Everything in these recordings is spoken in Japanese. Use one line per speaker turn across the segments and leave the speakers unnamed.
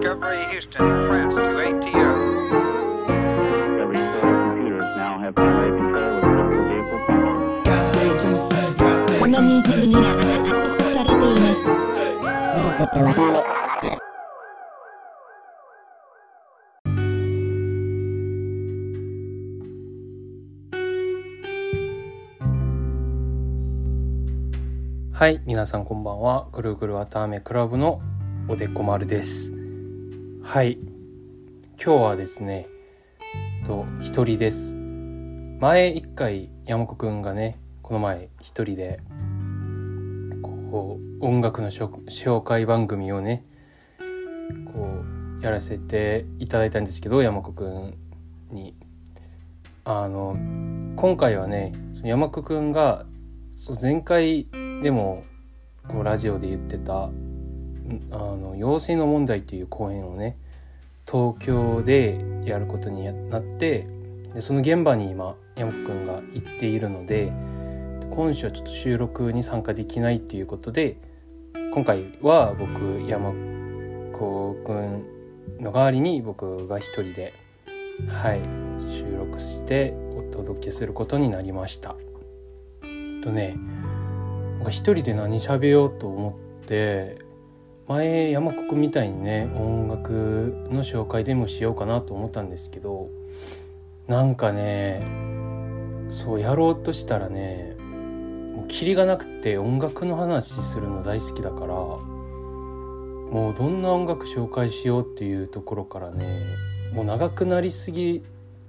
Discovery Houston, press to ATO.
Every Houston computers now have control with critical vehicle.
はい
皆さんこんばんは。ぐるぐるわたあめクラブのおでこ丸です。はい。今日はですねと一人です。前一回山子くんがねこの前一人でこう音楽の紹介番組をねこうやらせていただいたんですけど山子くんに。あの今回はねその山子くんがそう前回でもこうラジオで言ってたあの養成の問題という公演をね東京でやることになってでその現場に今山子くんが行っているので今週はちょっと収録に参加できないっていうことで今回は僕山子くんの代わりに僕が一人ではい収録してお届けすることになりました。とねなんか一人で何喋ようと思って前山国みたいにね音楽の紹介でもしようかなと思ったんですけどなんかねそうやろうとしたらねもうキリがなくて音楽の話するの大好きだからもうどんな音楽紹介しようっていうところからねもう長くなりすぎ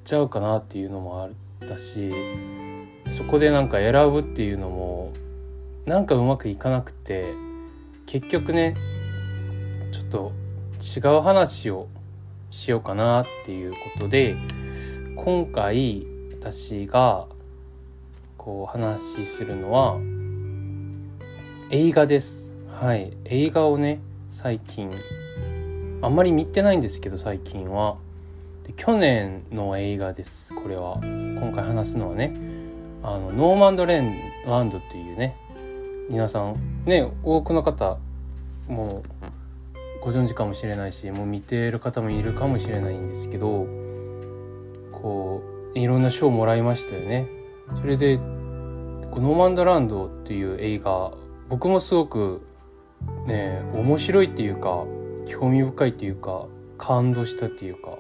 ちゃうかなっていうのもあったしそこでなんか選ぶっていうのもなんかうまくいかなくて結局ねちょっと違う話をしようかなっていうことで今回私がこう話しするのは映画です。はい。映画をね最近あんまり見てないんですけど最近は。で去年の映画ですこれは。今回話すのはねあのノーマンドレンランドっていうね皆さんね多くの方もうご存知かもしれないしもう見ている方もいるかもしれないんですけどこういろんな賞をもらいましたよね。それでこノーマンドランドっていう映画僕もすごくね面白いっていうか興味深いっていうか感動したっていうか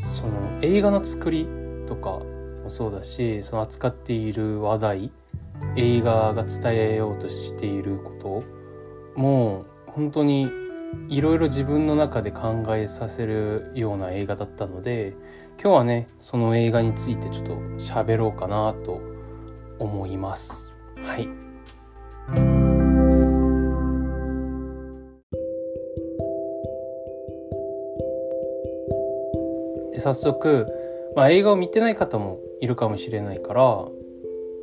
その映画の作りとかもそうだしその扱っている話題映画が伝えようとしていることもう本当にいろいろ自分の中で考えさせるような映画だったので今日はねその映画についてちょっと喋ろうかなと思います。はいで早速、まあ、映画を見てない方もいるかもしれないから、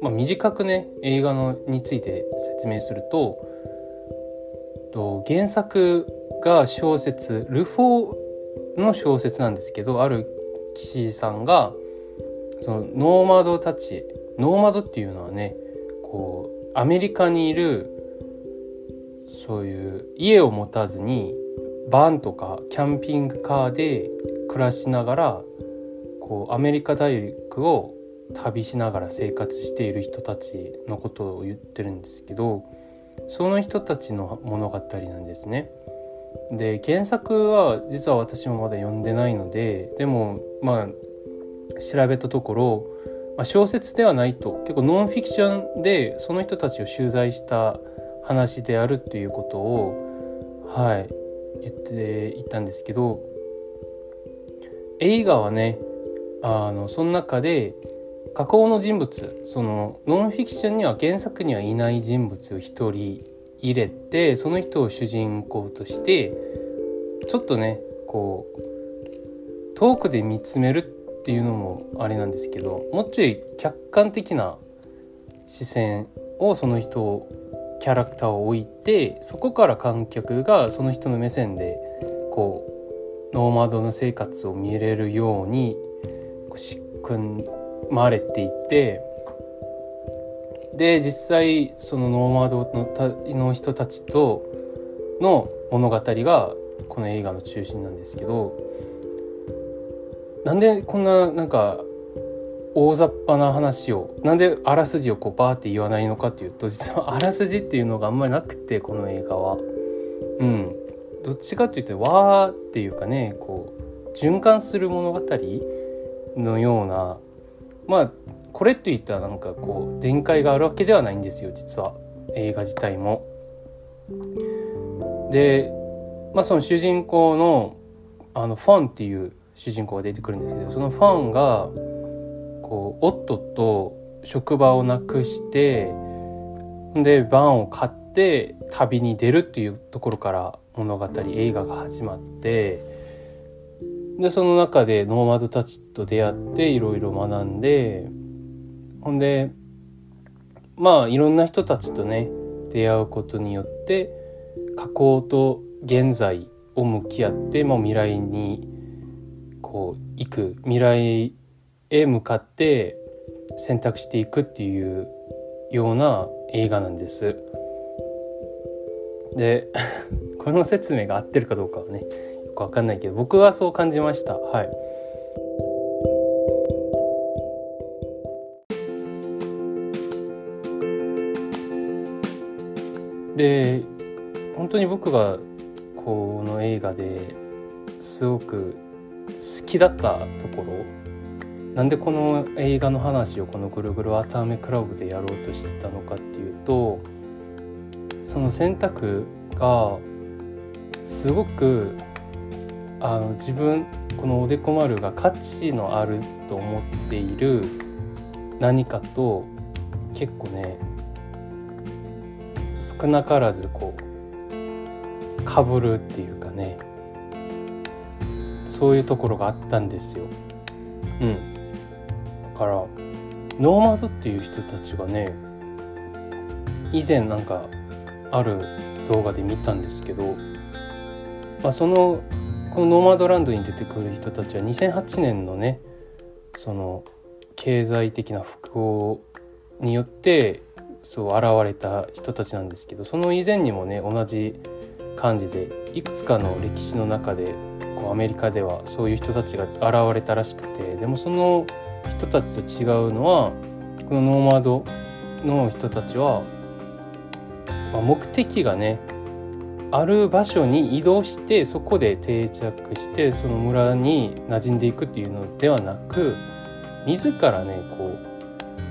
まあ、短くね映画のについて説明するとと原作が小説ルフォーの小説なんですけどある記者さんがそのノーマドたちノーマドっていうのはねこうアメリカにいるそういう家を持たずにバンとかキャンピングカーで暮らしながらこうアメリカ大陸を旅しながら生活している人たちのことを言ってるんですけどその人たちの物語なんですね。で原作は実は私もまだ読んでないのででもまあ調べたところ、まあ、小説ではないと結構ノンフィクションでその人たちを取材した話であるっていうことをはい言っていたんですけど映画はねあのその中で架空の人物そのノンフィクションには原作にはいない人物を一人入れてその人を主人公としてちょっとねこう遠くで見つめるっていうのもあれなんですけどもうちょい客観的な視線をその人をキャラクターを置いてそこから観客がその人の目線でこうノーマドの生活を見れるようにこう仕組まれていてで実際そのノーマードのの人たちとの物語がこの映画の中心なんですけどなんでこんななんか大雑把な話をなんであらすじをこうバーって言わないのかっていうと実はあらすじっていうのがあんまりなくてこの映画は。うん、どっちかっていうと輪っていうかねこう循環する物語のようなまあこれって言ったらなんかこう展開があるわけではないんですよ実は映画自体も。で、まあ、その主人公のあのファンっていう主人公が出てくるんですけどそのファンがこう夫と職場をなくしてでバンを買って旅に出るっていうところから物語映画が始まってでその中でノーマドたちと出会っていろいろ学んでほんでまあいろんな人たちとね出会うことによって過去と現在を向き合って、まあ、未来にこう行く未来へ向かって選択していくっていうような映画なんです。で この説明が合ってるかどうかはねよくわかんないけど僕はそう感じました。はいで本当に僕がこの映画ですごく好きだったところなんでこの映画の話をこの「ぐるぐるわたあめクラブ」でやろうとしてたのかっていうとその選択がすごくあの自分このおでこ丸が価値のあると思っている何かと結構ね少なからずこうかぶるっていうかねそういうところがあったんですよ。うん、だからノーマドっていう人たちがね以前なんかある動画で見たんですけど、まあ、そのこのノーマドランドに出てくる人たちは2008年のねその経済的な不幸によってそう現れた人たちなんですけどその以前にもね同じ感じでいくつかの歴史の中でこうアメリカではそういう人たちが現れたらしくてでもその人たちと違うのはこのノーマドの人たちは、まあ、目的がねある場所に移動してそこで定着してその村に馴染んでいくっていうのではなく自らねこう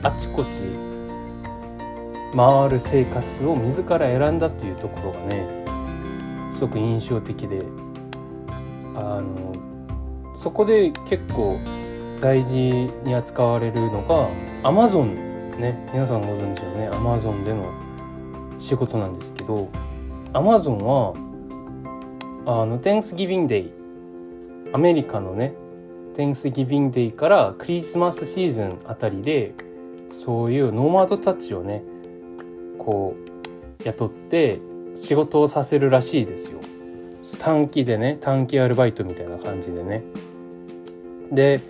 あちこち回る生活を自ら選んだっていうところがねすごく印象的であのそこで結構大事に扱われるのがアマゾンね皆さんご存知のねアマゾンでの仕事なんですけどアマゾンはあの Thanksgiving Day アメリカのね Thanksgiving Day からクリスマスシーズンあたりでそういうノーマドたちをねこう雇って仕事をさせるらしいですよ。短期でね短期アルバイトみたいな感じでね。で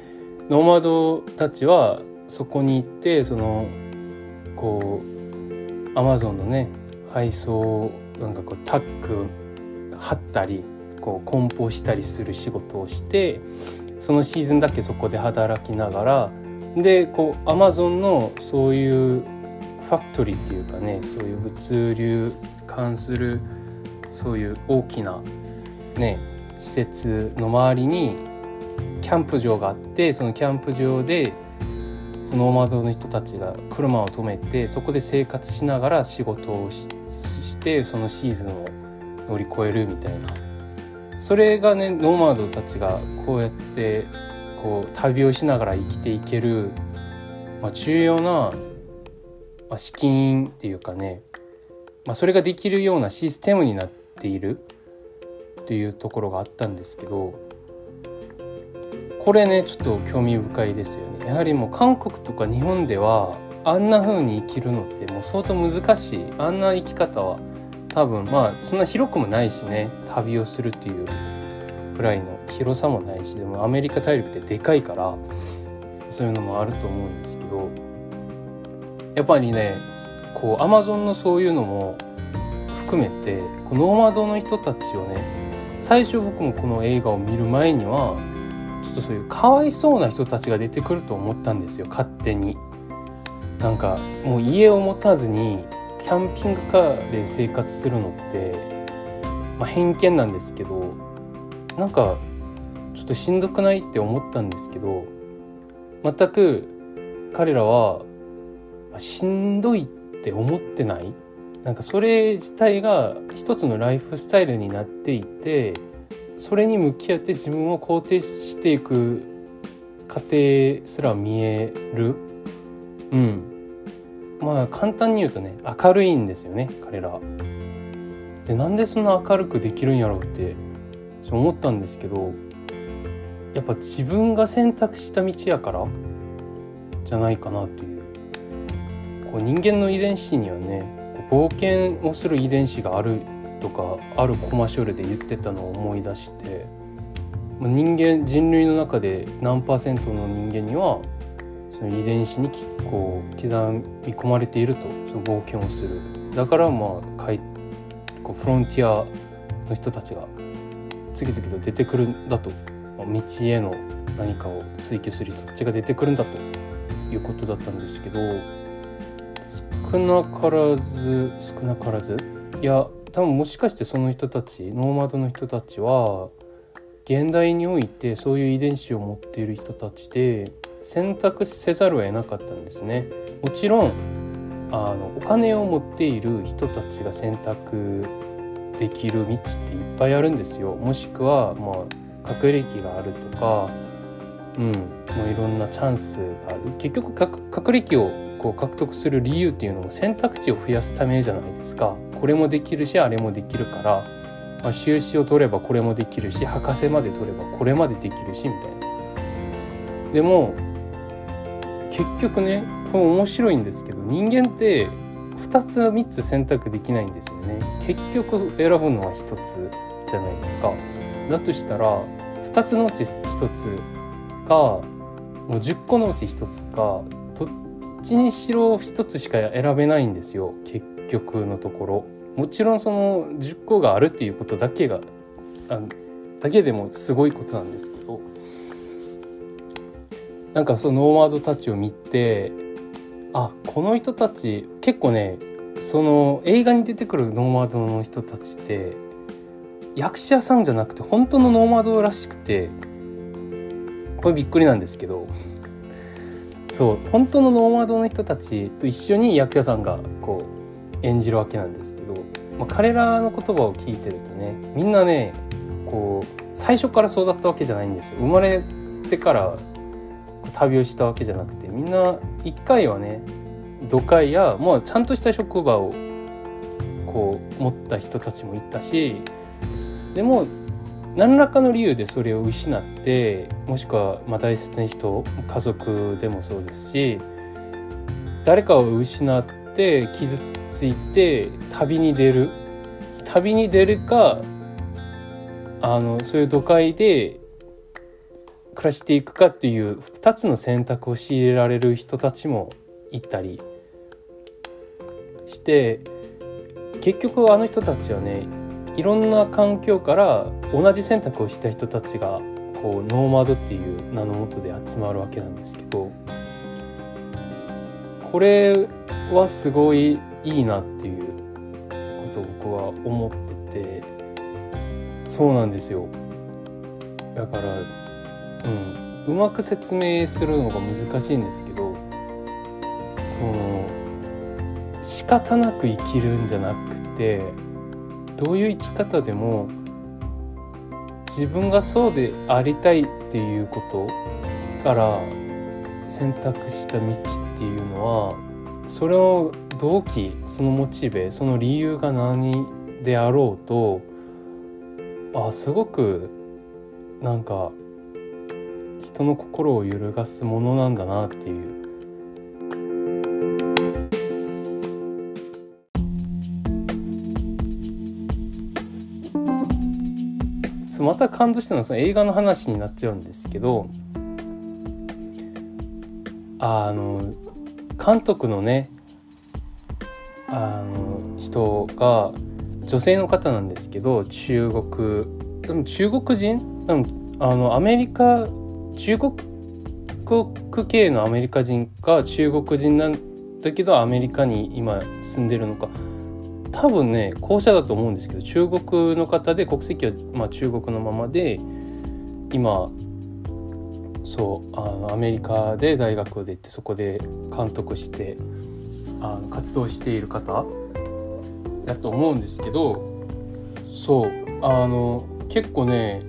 ノーマドたちはそこに行ってそのこうアマゾンのね配送なんかこうタッグ貼ったりこう梱包したりする仕事をしてそのシーズンだけそこで働きながらでこうアマゾンのそういうファクトリーっていうかねそういう物流関するそういう大きなね施設の周りにキャンプ場があってそのキャンプ場でノーマドの人たちが車を止めてそこで生活しながら仕事をししてそのシーズンを乗り越えるみたいな。それがねノーマドたちがこうやってこう旅をしながら生きていける、まあ、重要な、まあ、資金っていうかね、まあ、それができるようなシステムになっているっていうところがあったんですけどこれねちょっと興味深いですよね。やはりもう韓国とか日本ではあんな風に生きるのってもう相当難しいあんな生き方は多分まあそんな広くもないしね。旅をするっていうぐらいの広さもないしでもアメリカ大陸ってでかいからそういうのもあると思うんですけどやっぱりねこうアマゾンのそういうのも含めてこのノーマドの人たちをね最初僕もこの映画を見る前にはちょっとそういうかわいそうな人たちが出てくると思ったんですよ勝手に。なんかもう家を持たずにキャンピングカーで生活するのって、まあ、偏見なんですけどなんかちょっとしんどくないって思ったんですけど全く彼らはしんどいって思ってないなんかそれ自体が一つのライフスタイルになっていてそれに向き合って自分を肯定していく過程すら見える。うん。まあ簡単に言うとね明るいんですよね彼ら。でなんでそんな明るくできるんやろうって思ったんですけどやっぱ自分が選択した道やからじゃないかなという。こう人間の遺伝子にはね冒険をする遺伝子があるとかあるコマーシャルで言ってたのを思い出して人間人類の中で何パーセントの人間にはその遺伝子にこう刻み込まれているとその冒険をする。だからまあかいこうフロンティアの人たちが次々と出てくるんだと。ま道への何かを追求する人たちが出てくるんだということだったんですけど少なからず少なからずいや多分もしかしてその人たちノーマドの人たちは現代においてそういう遺伝子を持っている人たちで選択せざるを得なかったんですね。もちろんあのお金を持っている人たちが選択できる道っていっぱいあるんですよ。もしくはまあ学歴があるとか、うん、もういろんなチャンスがある。結局学学歴をこう獲得する理由っていうのも選択肢を増やすためじゃないですか。これもできるしあれもできるから、まあ、修士を取ればこれもできるし博士まで取ればこれまでできるしみたいな。でも結局ねこれ面白いんですけど人間って2つ3つ選択できないんですよね。結局選ぶのは1つじゃないですか。だとしたら2つのうち1つかもう10個のうち1つかどっちにしろ1つしか選べないんですよ。結局のところ。もちろんその10個があるっていうことだけがあだけでもすごいことなんですけどなんかそのノーマードたちを見てあこの人たち結構ねその映画に出てくるノーマードの人たちって役者さんじゃなくて本当のノーマードらしくてこれびっくりなんですけどそう本当のノーマードの人たちと一緒に役者さんがこう演じるわけなんですけど、まあ、彼らの言葉を聞いてるとねみんなねこう最初からそうだったわけじゃないんですよ。生まれてから旅をしたわけじゃなくてみんな一回はね都会やもうちゃんとした職場をこう持った人たちもいたしでも何らかの理由でそれを失ってもしくはま大切な人家族でもそうですし誰かを失って傷つついて旅に出る。旅に出るかあのそういう都会で暮らしていくかっていう2つの選択を強いられる人たちもいたりして結局あの人たちはねいろんな環境から同じ選択をした人たちがこうノーマドっていう名のもとで集まるわけなんですけどこれはすごいいいなっていうことを僕は思っててそうなんですよ。だからうん、うまく説明するのが難しいんですけどその仕方なく生きるんじゃなくてどういう生き方でも自分がそうでありたいっていうことから選択した道っていうのはそれの動機そのモチベその理由が何であろうとあすごくなんか人の心を揺るがすものなんだなっていう。そうまた感動したのはその映画の話になっちゃうんですけどあの監督のねあの人が女性の方なんですけど中国でも中国人？でもあのアメリカ中国国系のアメリカ人か中国人なんだけどアメリカに今住んでるのか。多分ね後者だと思うんですけど中国の方で国籍は、ま、中国のままで今そうあのアメリカで大学で行ってそこで監督してあの活動している方だと思うんですけどそうあの結構ね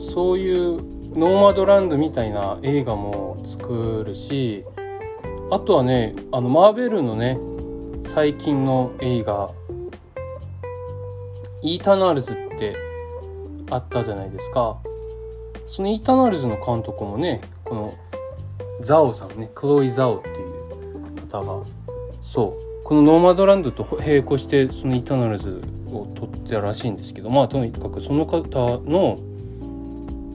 そういうノーマドランドみたいな映画も作るしあとはねあのマーベルのね最近の映画「イータナルズ」ってあったじゃないですか。そのイタナルズの監督もねこのザオさんねクロイ・ザオっていう方がそうこのノーマドランドと並行してそのイタナルズを撮ったらしいんですけどまあとにかくその方の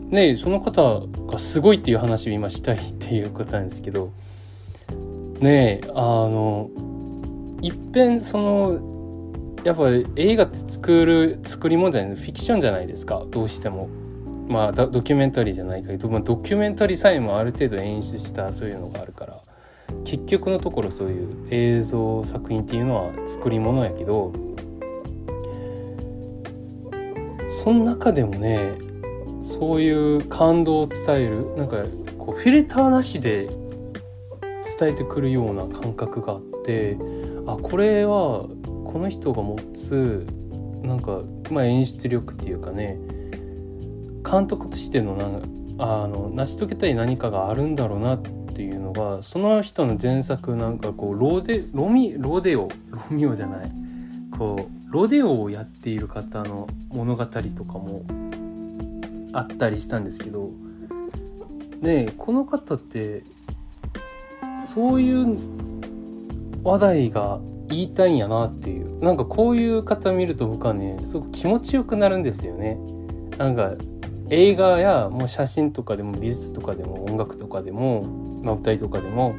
ねその方がすごいっていう話を今したいっていうことなんですけどねえあのいっぺんそのやっぱ映画って作る作り物じゃないフィクションじゃないですかどうしても。まあドキュメンタリーじゃないけど、まあ、ドキュメンタリーさえもある程度演出したそういうのがあるから結局のところそういう映像作品っていうのは作り物やけどその中でもねそういう感動を伝えるなんかこうフィルターなしで伝えてくるような感覚があってあこれはこの人が持つなんか、まあ、演出力っていうかね監督としてのなあの成し遂げたい何かがあるんだろうなっていうのがその人の前作なんかこうロデロミロデオロミオじゃないこうロデオをやっている方の物語とかもあったりしたんですけどねこの方ってそういう話題が言いたいんやなっていうなんかこういう方見ると僕はねすごく気持ちよくなるんですよね。なんか映画やもう写真とかでも美術とかでも音楽とかでも、まあ、歌いとかでも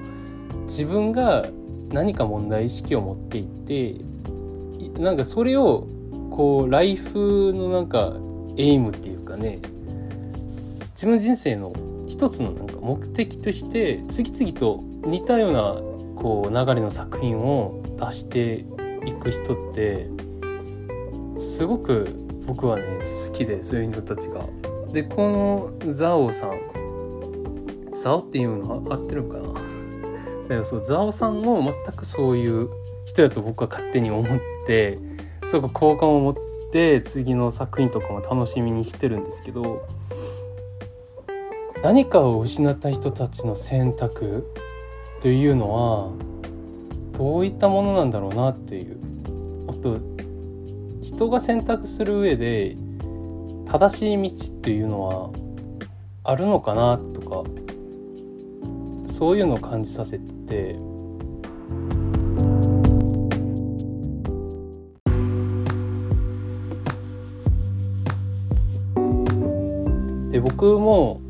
自分が何か問題意識を持っていってなんかそれをこうライフのなんかエイムっていうかね自分人生の一つのなんか目的として次々と似たようなこう流れの作品を出していく人ってすごく僕はね好きでそういう人たちが。でこのザオさんザオっていうのは合ってるかな？そうザオさんも全くそういう人だと僕は勝手に思ってすごく好感を持って次の作品とかも楽しみにしてるんですけど何かを失った人たちの選択というのはどういったものなんだろうなっていう。あと人が選択する上で正しい道っていうのはあるのかなとかそういうのを感じさせて。で僕も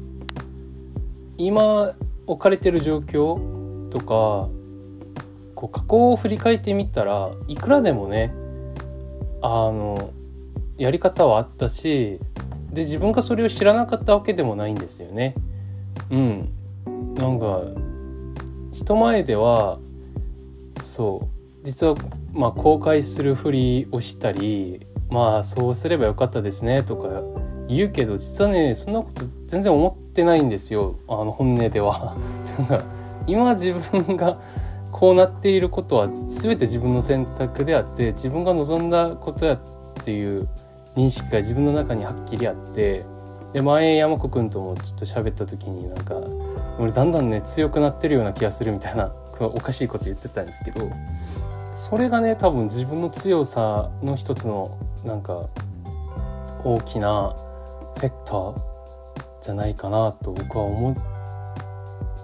今置かれてる状況とかこう過去を振り返ってみたらいくらでもねあのやり方はあったしで自分がそれを知らなかったわけでもないんですよね。うん、なんか人前ではそう実はまあ公開するふりをしたりまあそうすればよかったですねとか言うけど実はねそんなこと全然思ってないんですよあの本音では。今自分がこうなっていることは全て自分の選択であって自分が望んだことやっていう認識が自分の中にはっきりあってで前山子くんともちょっと喋った時になんか俺だんだんね強くなってるような気がするみたいなおかしいこと言ってたんですけどそれがね多分自分の強さの一つのなんか大きなフェクターじゃないかなと僕は思っ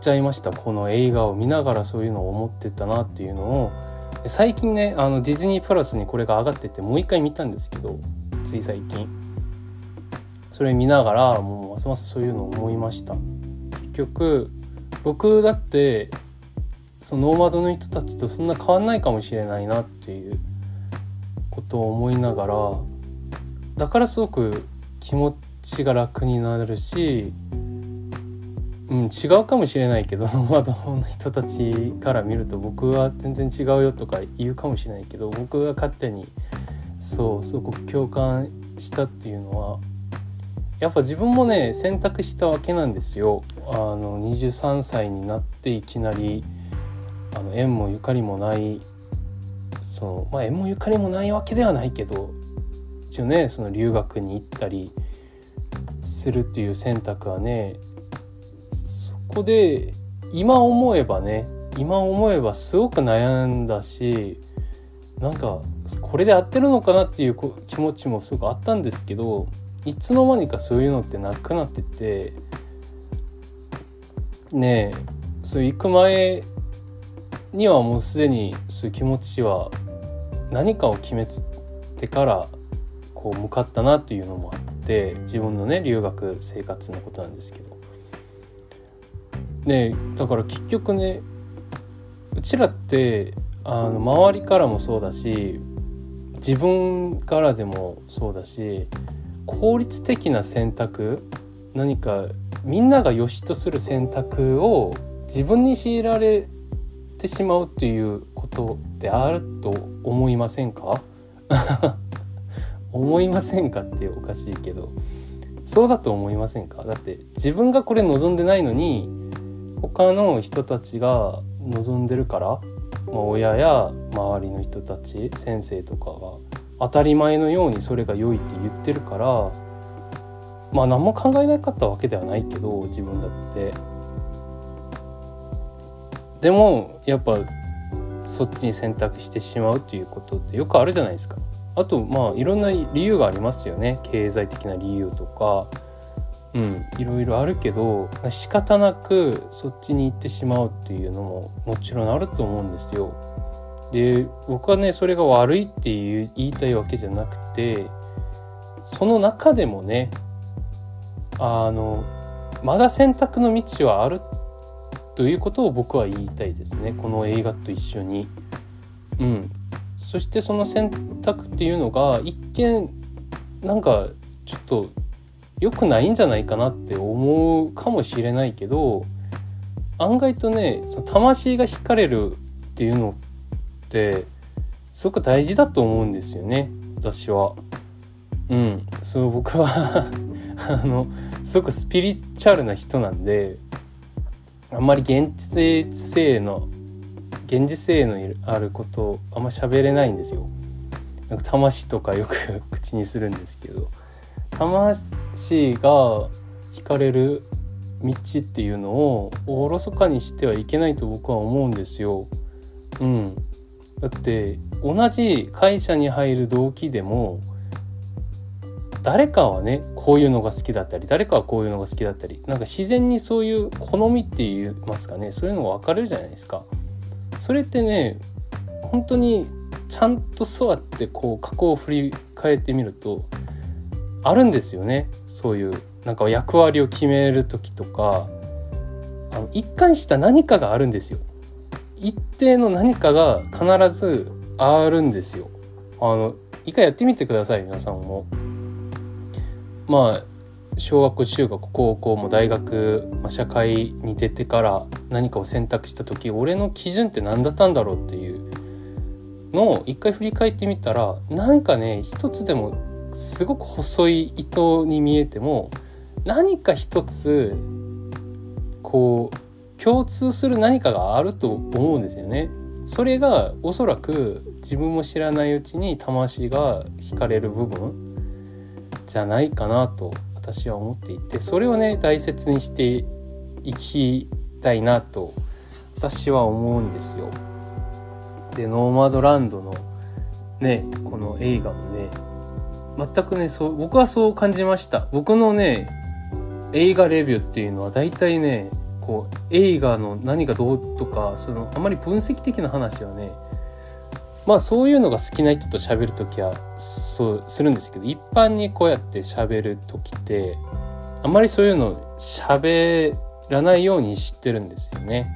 ちゃいました。この映画を見ながらそういうのを思ってたなっていうのを。最近ねあのディズニープラスにこれが上がっててもう一回見たんですけどつい最近。それ見ながらもうますますそういうのを思いました。結局僕だってそのノーマドの人たちとそんな変わんないかもしれないなっていうことを思いながらだからすごく気持ちが楽になるし、うん、違うかもしれないけどノーマドの人たちから見ると僕は全然違うよとか言うかもしれないけど僕が勝手にそうすごく共感したっていうのはやっぱ自分もね選択したわけなんですよ。あの23歳になっていきなりあの縁もゆかりもないそのまあ縁もゆかりもないわけではないけど一応ねその留学に行ったりするっていう選択はねそこで今思えばね今思えばすごく悩んだしなんかこれで合ってるのかなっていう気持ちもすごくあったんですけどいつの間にかそういうのってなくなっててねえそう行く前にはもうすでにそういう気持ちは何かを決めてからこう向かったなっていうのもあって自分のね留学生活のことなんですけど。ねだから結局ねうちらってあの周りからもそうだし自分からでもそうだし効率的な選択何かみんなが良しとする選択を自分に強いられてしまうっていうことってあると思いませんか？思いませんかっておかしいけど。そうだと思いませんか？だって自分がこれ望んでないのに他の人たちが望んでるから、まあ、親や周りの人たち先生とかが当たり前のようにそれが良いって言ってるからまあ何も考えなかったわけではないけど自分だって。でもやっぱそっちに選択してしまうっていうことってよくあるじゃないですか。あとまあいろんな理由がありますよね。経済的な理由とかうんいろいろあるけど仕方なくそっちに行ってしまうっていうのももちろんあると思うんですよ。で僕はねそれが悪いっていう言いたいわけじゃなくてその中でもねあのまだ選択の道はあるということを僕は言いたいですねこの映画と一緒に。うん、そしてその選択っていうのが一見なんかちょっと良くないんじゃないかなって思うかもしれないけど案外とねその魂が惹かれるっていうのってすごく大事だと思うんですよね私は。うん、そう僕は あのすごくスピリチュアルな人なんであんまり現実性の現実性のあることをあんま喋れないんですよ。なんか魂とかよく口にするんですけど魂が惹かれる道っていうのをおろそかにしてはいけないと僕は思うんですよ。うん、だって同じ会社に入る動機でも誰かはねこういうのが好きだったり誰かはこういうのが好きだったりなんか自然にそういう好みって言いますかねそういうのが分かれるじゃないですか。それってね本当にちゃんと座ってこう過去を振り返ってみるとあるんですよねそういうなんか役割を決める時とかあの一貫した何かがあるんですよ。一定の何かが必ずあるんですよ。あの一回やってみてください皆さんも。まあ小学校中学高校も大学、まあ、社会に出てから何かを選択した時俺の基準って何だったんだろうっていうのを一回振り返ってみたらなんかね一つでもすごく細い糸に見えても何か一つこう共通する何かがあると思うんですよね。それがおそらく自分も知らないうちに魂が惹かれる部分じゃないかなと私は思っていてそれをね大切にしていきたいなと私は思うんですよ。でノーマドランドのねこの映画もね全くねそう僕はそう感じました僕のね映画レビューっていうのは大体ねこう映画の何がどうとかそのあまり分析的な話はねまあそういうのが好きな人と喋る時はそうするんですけど一般にこうやって喋る時ってあんまりそういうの喋らないように知ってるんですよね。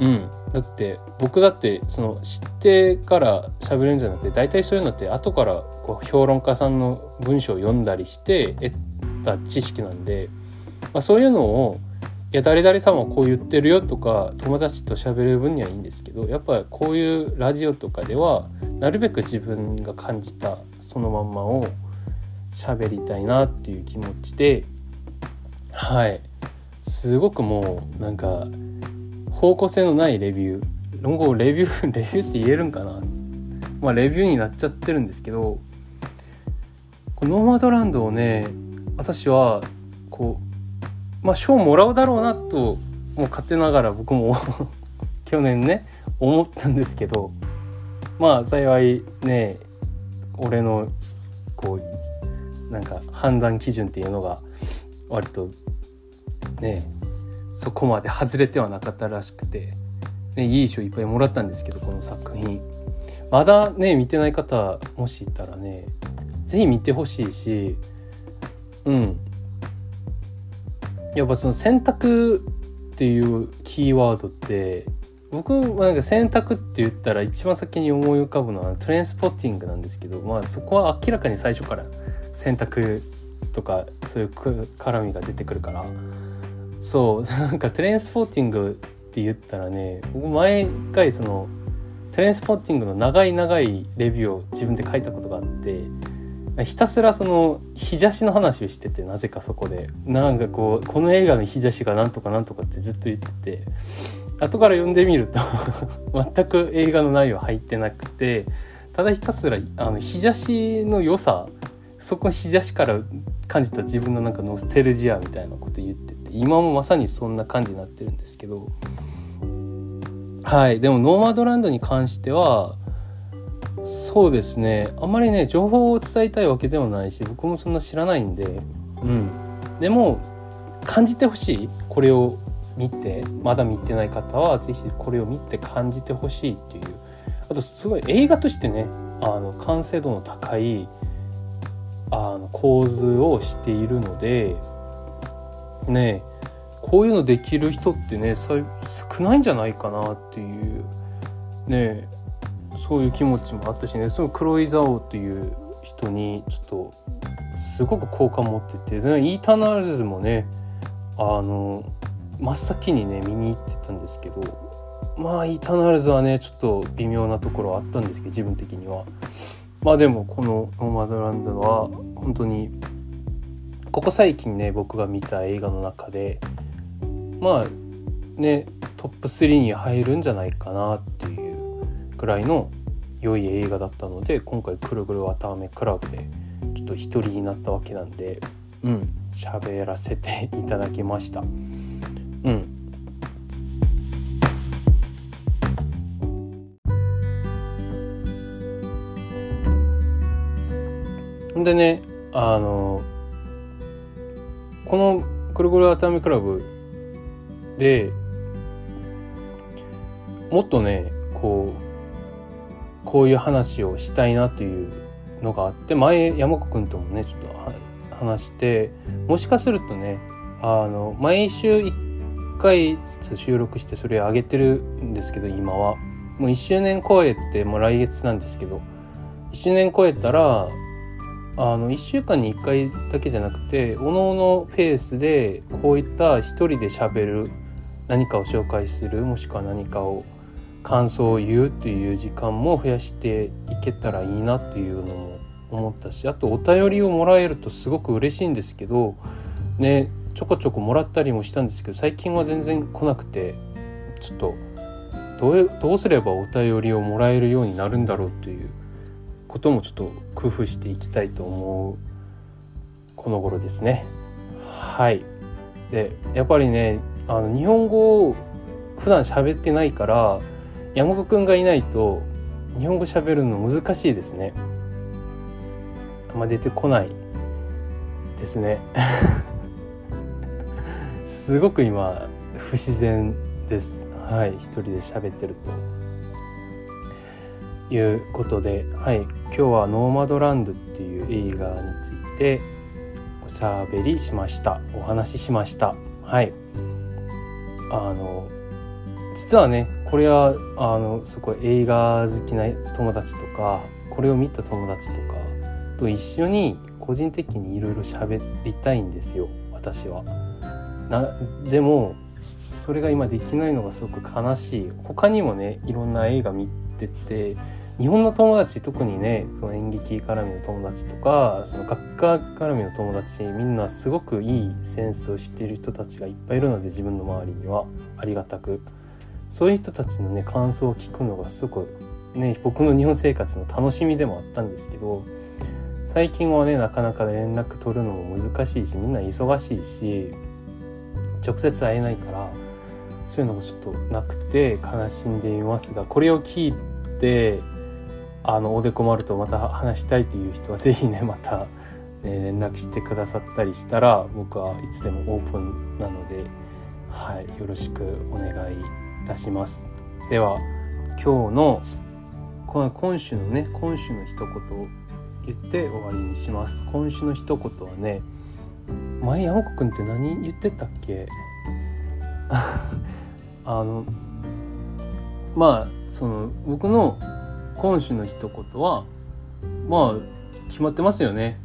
うん。だって僕だってその知ってから喋るんじゃなくて大体そういうのって後からこう評論家さんの文章を読んだりして得た知識なんで、まあ、そういうのをいや誰々さんはこう言ってるよとか友達と喋る分にはいいんですけどやっぱこういうラジオとかではなるべく自分が感じたそのまんまを喋りたいなっていう気持ちではい。すごくもうなんか方向性のないレビュー論語レビューレビューって言えるんかな。まあレビューになっちゃってるんですけどノーマドランドをね私はこうまあ賞もらうだろうなともう勝手ながら僕も 去年ね思ったんですけどまあ幸いね俺のこうなんか判断基準っていうのが割とねそこまで外れてはなかったらしくて、ね、いい賞いっぱいもらったんですけどこの作品。まだね見てない方もしいたらね是非見てほしいしうん。やっぱその選択っていうキーワードって僕はなんか選択って言ったら一番先に思い浮かぶのはトレンスポッティングなんですけどまあそこは明らかに最初から選択とかそういう絡みが出てくるから。そう なんかトレンスポッティングって言ったらね僕毎回そのトレンスポッティングの長い長いレビューを自分で書いたことがあってひたすらその日差しの話をしててなぜかそこで。なんかこうこの映画の日差しがなんとかなんとかってずっと言ってて。後から読んでみると 全く映画の内容入ってなくて。ただひたすらあの日差しの良さそこ日差しから感じた自分のなんかノステルジアみたいなこと言ってて今もまさにそんな感じになってるんですけど。はい。でもノーマドランドに関してはそうですね。あんまりね情報を伝えたいわけでもないし僕もそんな知らないんで。うん。でも感じてほしい。これを見て。まだ見てない方は是非これを見て感じてほしいっていう。あとすごい映画としてねあの完成度の高いあの構図をしているのでねこういうのできる人ってね少ないんじゃないかなっていう。ねそういう気持ちもあったしね。その黒井蔵王っていう人にちょっとすごく好感持っててイーターナルズもねあの真っ先にね見に行ってたんですけどまあイーターナルズはねちょっと微妙なところはあったんですけど自分的には。まあでもこの「ノーマドランド」は本当にここ最近ね僕が見た映画の中でまあねトップ3に入るんじゃないかなっていうぐらいの良い映画だったので今回「くるぐるわたあめクラブ」でちょっと一人になったわけなんでうん喋らせていただきました。うんでねあのこの「くるぐる熱海クラブ」でもっとねこうこういう話をしたいなっていうのがあって前山子くんともねちょっと話してもしかするとねあの毎週1回ずつ収録してそれ上げてるんですけど今は。もう1周年超えてもう来月なんですけど1周年超えたらあの1週間に1回だけじゃなくておのおのペースでこういった一人でしゃべる何かを紹介するもしくは何かを感想を言うっていう時間も増やしていけたらいいなっていうのも思ったしあとお便りをもらえるとすごく嬉しいんですけどねちょこちょこもらったりもしたんですけど最近は全然来なくてちょっとどうどうすればお便りをもらえるようになるんだろうということもちょっと工夫していきたいと思うこの頃ですね。はいでやっぱりねあの日本語を普段喋ってないから山子くんがいないと日本語喋るの難しいですね。あんま出てこないですね。すごく今不自然です。はい、一人で喋ってると。いうことで、はい、今日は「ノーマドランド」っていう映画についておしゃべりしましたお話ししましたはいあの実はねこれはあのすごい映画好きな友達とかこれを見た友達とかと一緒に個人的にいろいろ喋りたいんですよ私は。なでもそれが今できないのがすごく悲しい。他にもねいろんな映画見てて日本の友達特にねその演劇絡みの友達とかその学科絡みの友達みんなすごくいいセンスを知っている人たちがいっぱいいるので自分の周りには。ありがたく。そういう人たちのね感想を聞くのがすごくね僕の日本生活の楽しみでもあったんですけど最近はねなかなか連絡取るのも難しいしみんな忙しいし直接会えないからそういうのもちょっとなくて悲しんでいますがこれを聞いてあのおでこまるとまた話したいという人は是非ねまた、ね、連絡してくださったりしたら僕はいつでもオープンなので、はい、よろしくお願いいたします。では今日のこの今週のね今週の一言を言って終わりにします。今週の一言はね前山子くんって何言ってたっけ？あのまあその僕の今週の一言はまあ決まってますよね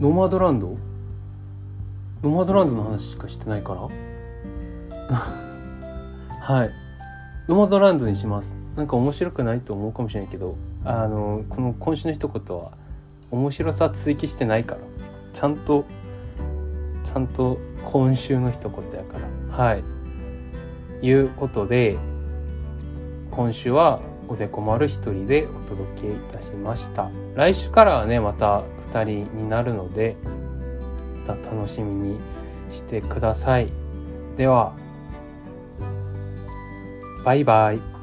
ノマドランド？ノマドランドの話しかしてないから はい。ノマドランドにします。なんか面白くないと思うかもしれないけどあのこの今週の一言は面白さ追記してないから。ちゃんとちゃんと今週の一言やから。はい。いうことで今週はおでこ丸一人でお届けいたしました。来週からはねまた2人になるのでまた楽しみにしてください。ではバイバイ。